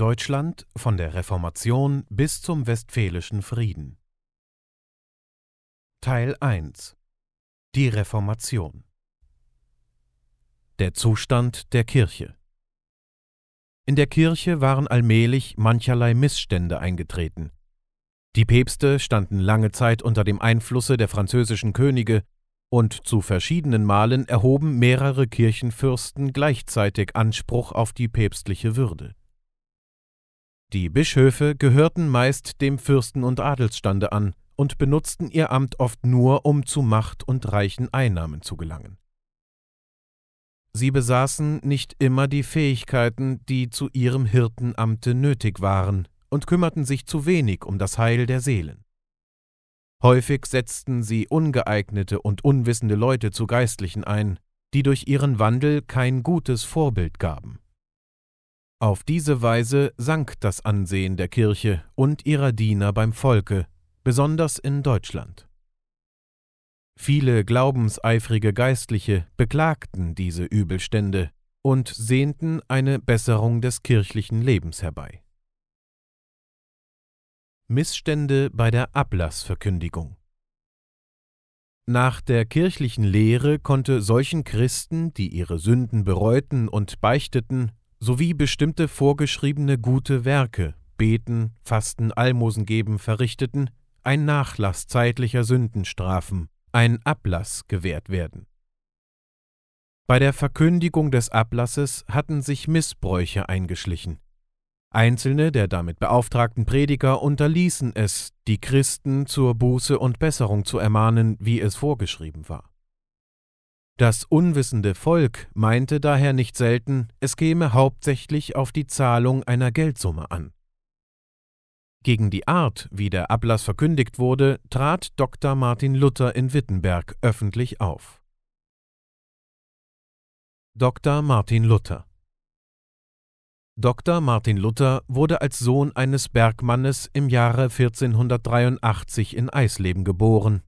Deutschland von der Reformation bis zum Westfälischen Frieden Teil 1 Die Reformation Der Zustand der Kirche In der Kirche waren allmählich mancherlei Missstände eingetreten. Die Päpste standen lange Zeit unter dem Einflusse der französischen Könige, und zu verschiedenen Malen erhoben mehrere Kirchenfürsten gleichzeitig Anspruch auf die päpstliche Würde. Die Bischöfe gehörten meist dem Fürsten- und Adelsstande an und benutzten ihr Amt oft nur, um zu Macht und reichen Einnahmen zu gelangen. Sie besaßen nicht immer die Fähigkeiten, die zu ihrem Hirtenamte nötig waren, und kümmerten sich zu wenig um das Heil der Seelen. Häufig setzten sie ungeeignete und unwissende Leute zu Geistlichen ein, die durch ihren Wandel kein gutes Vorbild gaben. Auf diese Weise sank das Ansehen der Kirche und ihrer Diener beim Volke, besonders in Deutschland. Viele glaubenseifrige Geistliche beklagten diese Übelstände und sehnten eine Besserung des kirchlichen Lebens herbei. Missstände bei der Ablassverkündigung Nach der kirchlichen Lehre konnte solchen Christen, die ihre Sünden bereuten und beichteten, sowie bestimmte vorgeschriebene gute Werke, Beten, Fasten, Almosen geben verrichteten, ein Nachlass zeitlicher Sündenstrafen, ein Ablass gewährt werden. Bei der Verkündigung des Ablasses hatten sich Missbräuche eingeschlichen. Einzelne der damit beauftragten Prediger unterließen es, die Christen zur Buße und Besserung zu ermahnen, wie es vorgeschrieben war. Das unwissende Volk meinte daher nicht selten, es käme hauptsächlich auf die Zahlung einer Geldsumme an. Gegen die Art, wie der Ablass verkündigt wurde, trat Dr. Martin Luther in Wittenberg öffentlich auf. Dr. Martin Luther Dr. Martin Luther wurde als Sohn eines Bergmannes im Jahre 1483 in Eisleben geboren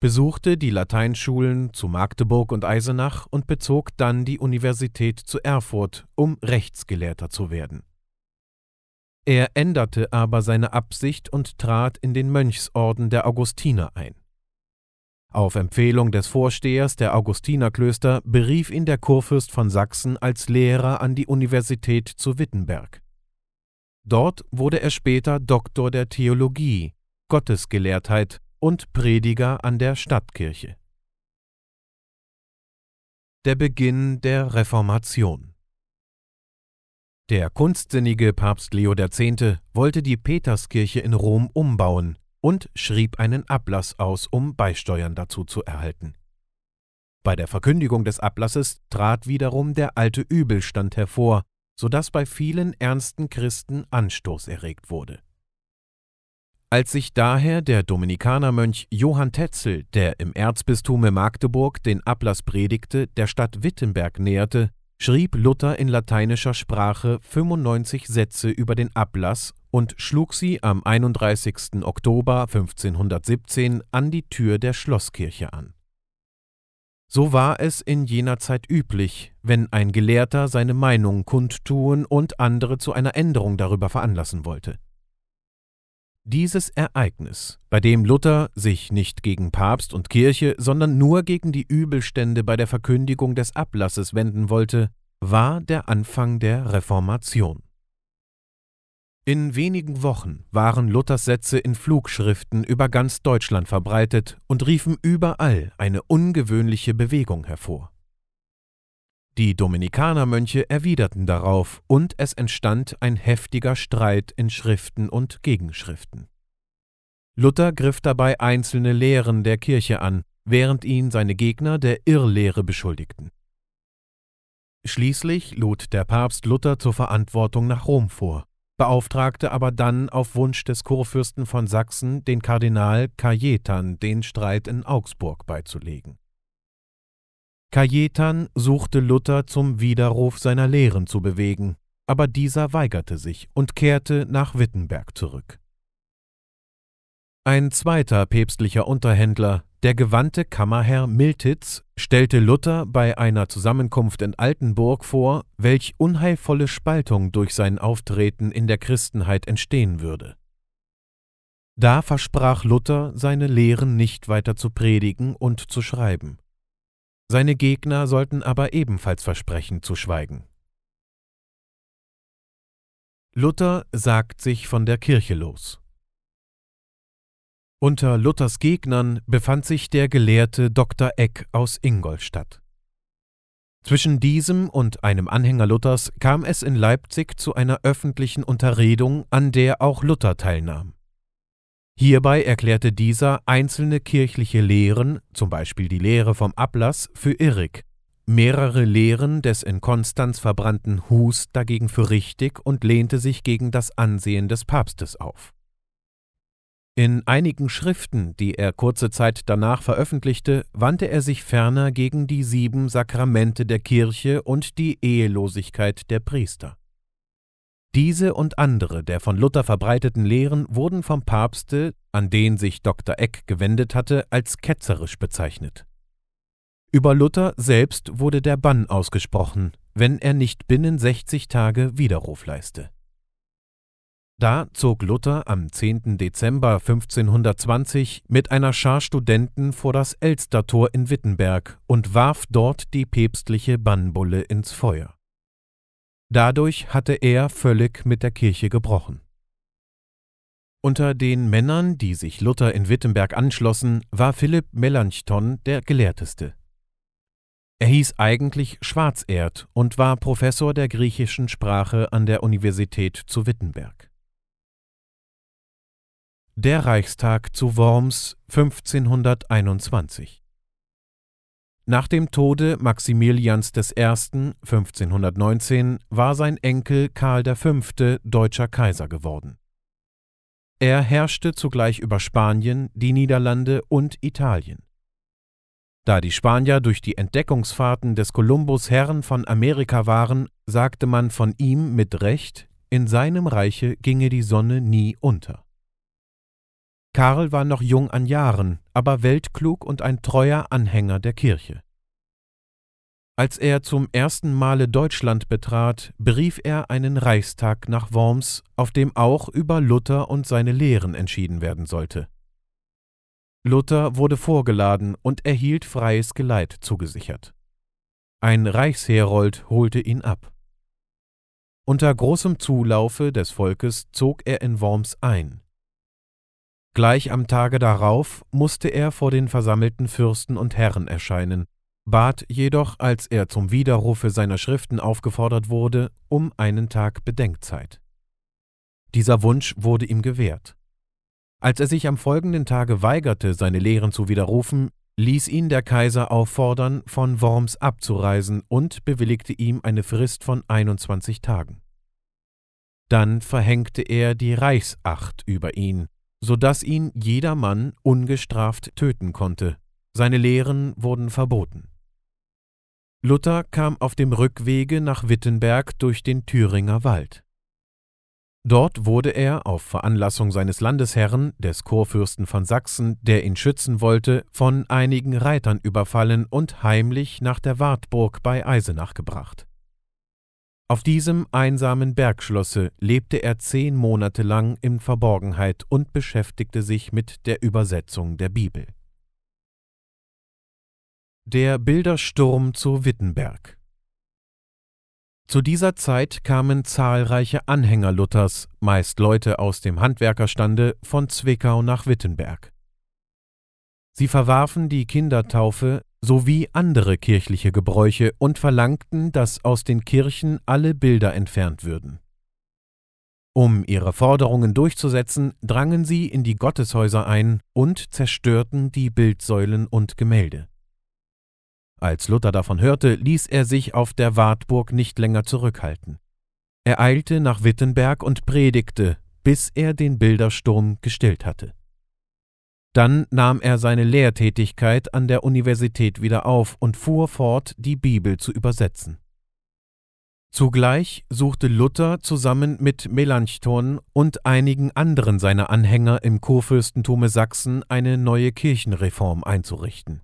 besuchte die Lateinschulen zu Magdeburg und Eisenach und bezog dann die Universität zu Erfurt, um Rechtsgelehrter zu werden. Er änderte aber seine Absicht und trat in den Mönchsorden der Augustiner ein. Auf Empfehlung des Vorstehers der Augustinerklöster berief ihn der Kurfürst von Sachsen als Lehrer an die Universität zu Wittenberg. Dort wurde er später Doktor der Theologie, Gottesgelehrtheit und Prediger an der Stadtkirche. Der Beginn der Reformation Der kunstsinnige Papst Leo X. wollte die Peterskirche in Rom umbauen und schrieb einen Ablass aus, um Beisteuern dazu zu erhalten. Bei der Verkündigung des Ablasses trat wiederum der alte Übelstand hervor, so dass bei vielen ernsten Christen Anstoß erregt wurde. Als sich daher der Dominikanermönch Johann Tetzel, der im Erzbistome Magdeburg den Ablass predigte, der Stadt Wittenberg näherte, schrieb Luther in lateinischer Sprache 95 Sätze über den Ablass und schlug sie am 31. Oktober 1517 an die Tür der Schlosskirche an. So war es in jener Zeit üblich, wenn ein Gelehrter seine Meinung kundtun und andere zu einer Änderung darüber veranlassen wollte. Dieses Ereignis, bei dem Luther sich nicht gegen Papst und Kirche, sondern nur gegen die Übelstände bei der Verkündigung des Ablasses wenden wollte, war der Anfang der Reformation. In wenigen Wochen waren Luthers Sätze in Flugschriften über ganz Deutschland verbreitet und riefen überall eine ungewöhnliche Bewegung hervor. Die Dominikanermönche erwiderten darauf, und es entstand ein heftiger Streit in Schriften und Gegenschriften. Luther griff dabei einzelne Lehren der Kirche an, während ihn seine Gegner der Irrlehre beschuldigten. Schließlich lud der Papst Luther zur Verantwortung nach Rom vor, beauftragte aber dann auf Wunsch des Kurfürsten von Sachsen den Kardinal Cajetan, den Streit in Augsburg beizulegen. Cajetan suchte Luther zum Widerruf seiner Lehren zu bewegen, aber dieser weigerte sich und kehrte nach Wittenberg zurück. Ein zweiter päpstlicher Unterhändler, der gewandte Kammerherr Miltitz stellte Luther bei einer Zusammenkunft in Altenburg vor, welch unheilvolle Spaltung durch sein Auftreten in der Christenheit entstehen würde. Da versprach Luther, seine Lehren nicht weiter zu predigen und zu schreiben. Seine Gegner sollten aber ebenfalls versprechen zu schweigen. Luther sagt sich von der Kirche los. Unter Luthers Gegnern befand sich der Gelehrte Dr. Eck aus Ingolstadt. Zwischen diesem und einem Anhänger Luthers kam es in Leipzig zu einer öffentlichen Unterredung, an der auch Luther teilnahm. Hierbei erklärte dieser einzelne kirchliche Lehren, zum Beispiel die Lehre vom Ablass, für irrig, mehrere Lehren des in Konstanz verbrannten Hus dagegen für richtig und lehnte sich gegen das Ansehen des Papstes auf. In einigen Schriften, die er kurze Zeit danach veröffentlichte, wandte er sich ferner gegen die sieben Sakramente der Kirche und die Ehelosigkeit der Priester. Diese und andere der von Luther verbreiteten Lehren wurden vom Papste, an den sich Dr. Eck gewendet hatte, als ketzerisch bezeichnet. Über Luther selbst wurde der Bann ausgesprochen, wenn er nicht binnen 60 Tage Widerruf leiste. Da zog Luther am 10. Dezember 1520 mit einer Schar Studenten vor das Elstertor in Wittenberg und warf dort die päpstliche Bannbulle ins Feuer. Dadurch hatte er völlig mit der Kirche gebrochen. Unter den Männern, die sich Luther in Wittenberg anschlossen, war Philipp Melanchthon der Gelehrteste. Er hieß eigentlich Schwarzerd und war Professor der griechischen Sprache an der Universität zu Wittenberg. Der Reichstag zu Worms 1521 Nach dem Tode Maximilians I. 1519 war sein Enkel Karl V. deutscher Kaiser geworden. Er herrschte zugleich über Spanien, die Niederlande und Italien. Da die Spanier durch die Entdeckungsfahrten des Kolumbus Herren von Amerika waren, sagte man von ihm mit Recht, in seinem Reiche ginge die Sonne nie unter. Karl war noch jung an Jahren, aber weltklug und ein treuer Anhänger der Kirche. Als er zum ersten Male Deutschland betrat, berief er einen Reichstag nach Worms, auf dem auch über Luther und seine Lehren entschieden werden sollte. Luther wurde vorgeladen und erhielt freies Geleit zugesichert. Ein Reichsherold holte ihn ab. Unter großem Zulaufe des Volkes zog er in Worms ein. Gleich am Tage darauf musste er vor den versammelten Fürsten und Herren erscheinen, bat jedoch, als er zum Widerrufe seiner Schriften aufgefordert wurde, um einen Tag Bedenkzeit. Dieser Wunsch wurde ihm gewährt. Als er sich am folgenden Tage weigerte, seine Lehren zu widerrufen, ließ ihn der Kaiser auffordern, von Worms abzureisen und bewilligte ihm eine Frist von 21 Tagen. Dann verhängte er die Reichsacht über ihn, so dass ihn jedermann ungestraft töten konnte. Seine Lehren wurden verboten. Luther kam auf dem Rückwege nach Wittenberg durch den Thüringer Wald. Dort wurde er auf Veranlassung seines Landesherrn, des Kurfürsten von Sachsen, der ihn schützen wollte, von einigen Reitern überfallen und heimlich nach der Wartburg bei Eisenach gebracht. Auf diesem einsamen Bergschlosse lebte er zehn Monate lang in Verborgenheit und beschäftigte sich mit der Übersetzung der Bibel. Der Bildersturm zu Wittenberg Zu dieser Zeit kamen zahlreiche Anhänger Luthers, meist Leute aus dem Handwerkerstande, von Zwickau nach Wittenberg. Sie verwarfen die Kindertaufe, sowie andere kirchliche Gebräuche und verlangten, dass aus den Kirchen alle Bilder entfernt würden. Um ihre Forderungen durchzusetzen, drangen sie in die Gotteshäuser ein und zerstörten die Bildsäulen und Gemälde. Als Luther davon hörte, ließ er sich auf der Wartburg nicht länger zurückhalten. Er eilte nach Wittenberg und predigte, bis er den Bildersturm gestillt hatte. Dann nahm er seine Lehrtätigkeit an der Universität wieder auf und fuhr fort, die Bibel zu übersetzen. Zugleich suchte Luther zusammen mit Melanchthon und einigen anderen seiner Anhänger im Kurfürstentome Sachsen eine neue Kirchenreform einzurichten.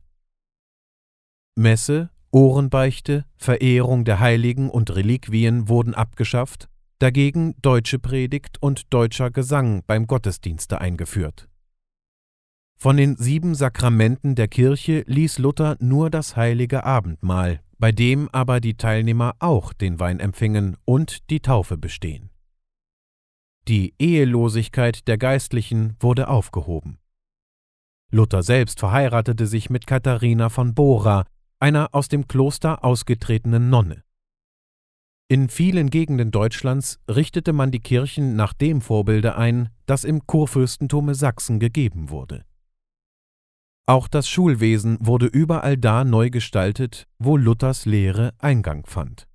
Messe, Ohrenbeichte, Verehrung der Heiligen und Reliquien wurden abgeschafft, dagegen deutsche Predigt und deutscher Gesang beim Gottesdienste eingeführt. Von den sieben Sakramenten der Kirche ließ Luther nur das heilige Abendmahl bei dem aber die Teilnehmer auch den Wein empfingen und die Taufe bestehen. Die Ehelosigkeit der Geistlichen wurde aufgehoben. Luther selbst verheiratete sich mit Katharina von Bora, einer aus dem Kloster ausgetretenen Nonne. In vielen Gegenden Deutschlands richtete man die Kirchen nach dem Vorbilde ein, das im Kurfürstentome Sachsen gegeben wurde. Auch das Schulwesen wurde überall da neu gestaltet, wo Luthers Lehre Eingang fand